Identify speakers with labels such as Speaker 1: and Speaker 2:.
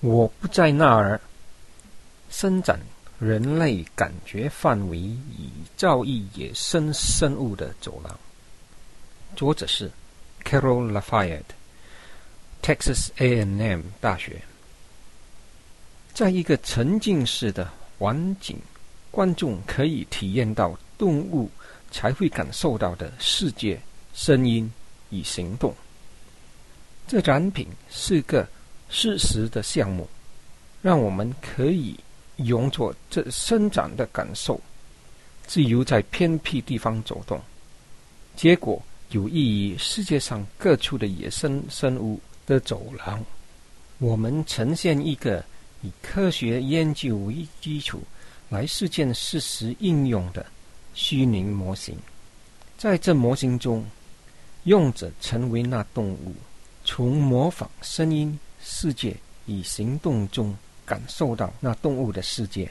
Speaker 1: 我不在那儿。伸展人类感觉范围以造诣野生生物的走廊。作者是 Carol Lafayette，Texas A&M 大学。在一个沉浸式的环境，观众可以体验到动物才会感受到的世界、声音与行动。这展品是个事实的项目，让我们可以用作这生长的感受，自由在偏僻地方走动。结果有益于世界上各处的野生生物的走廊。我们呈现一个以科学研究为基础来实践事实应用的虚拟模型。在这模型中，用者成为那动物。从模仿声音世界与行动中感受到那动物的世界。